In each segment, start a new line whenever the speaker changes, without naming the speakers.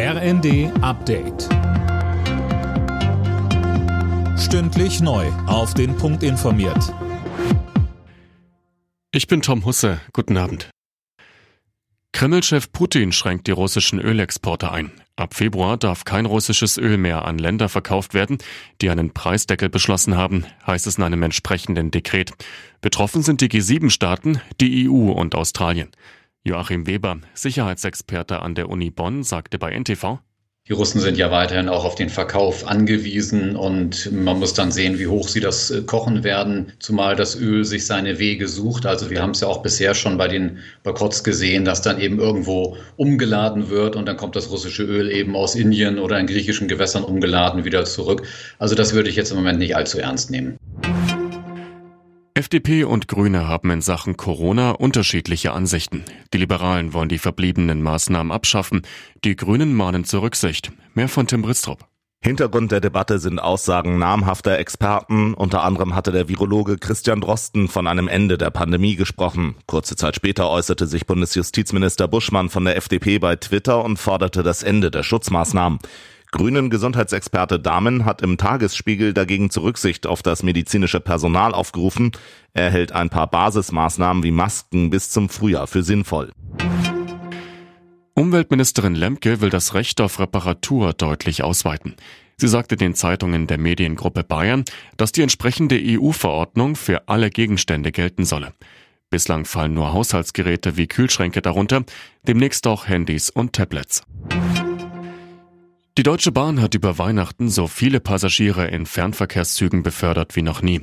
RND Update. Stündlich neu. Auf den Punkt informiert.
Ich bin Tom Husse. Guten Abend. Kreml-Chef Putin schränkt die russischen Ölexporte ein. Ab Februar darf kein russisches Öl mehr an Länder verkauft werden, die einen Preisdeckel beschlossen haben, heißt es in einem entsprechenden Dekret. Betroffen sind die G7-Staaten, die EU und Australien. Joachim Weber, Sicherheitsexperte an der Uni Bonn, sagte bei NTV,
die Russen sind ja weiterhin auch auf den Verkauf angewiesen und man muss dann sehen, wie hoch sie das äh, kochen werden, zumal das Öl sich seine Wege sucht. Also wir haben es ja auch bisher schon bei den Boykotts gesehen, dass dann eben irgendwo umgeladen wird und dann kommt das russische Öl eben aus Indien oder in griechischen Gewässern umgeladen wieder zurück. Also das würde ich jetzt im Moment nicht allzu ernst nehmen.
FDP und Grüne haben in Sachen Corona unterschiedliche Ansichten. Die Liberalen wollen die verbliebenen Maßnahmen abschaffen, die Grünen mahnen zur Rücksicht. Mehr von Tim Bristrup.
Hintergrund der Debatte sind Aussagen namhafter Experten. Unter anderem hatte der Virologe Christian Drosten von einem Ende der Pandemie gesprochen. Kurze Zeit später äußerte sich Bundesjustizminister Buschmann von der FDP bei Twitter und forderte das Ende der Schutzmaßnahmen. Grünen Gesundheitsexperte Dahmen hat im Tagesspiegel dagegen zur Rücksicht auf das medizinische Personal aufgerufen. Er hält ein paar Basismaßnahmen wie Masken bis zum Frühjahr für sinnvoll.
Umweltministerin Lemke will das Recht auf Reparatur deutlich ausweiten. Sie sagte den Zeitungen der Mediengruppe Bayern, dass die entsprechende EU-Verordnung für alle Gegenstände gelten solle. Bislang fallen nur Haushaltsgeräte wie Kühlschränke darunter, demnächst auch Handys und Tablets. Die Deutsche Bahn hat über Weihnachten so viele Passagiere in Fernverkehrszügen befördert wie noch nie.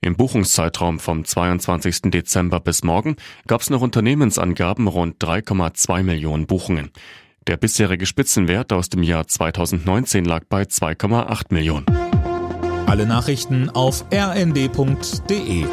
Im Buchungszeitraum vom 22. Dezember bis morgen gab es nach Unternehmensangaben rund 3,2 Millionen Buchungen. Der bisherige Spitzenwert aus dem Jahr 2019 lag bei 2,8 Millionen.
Alle Nachrichten auf rnd.de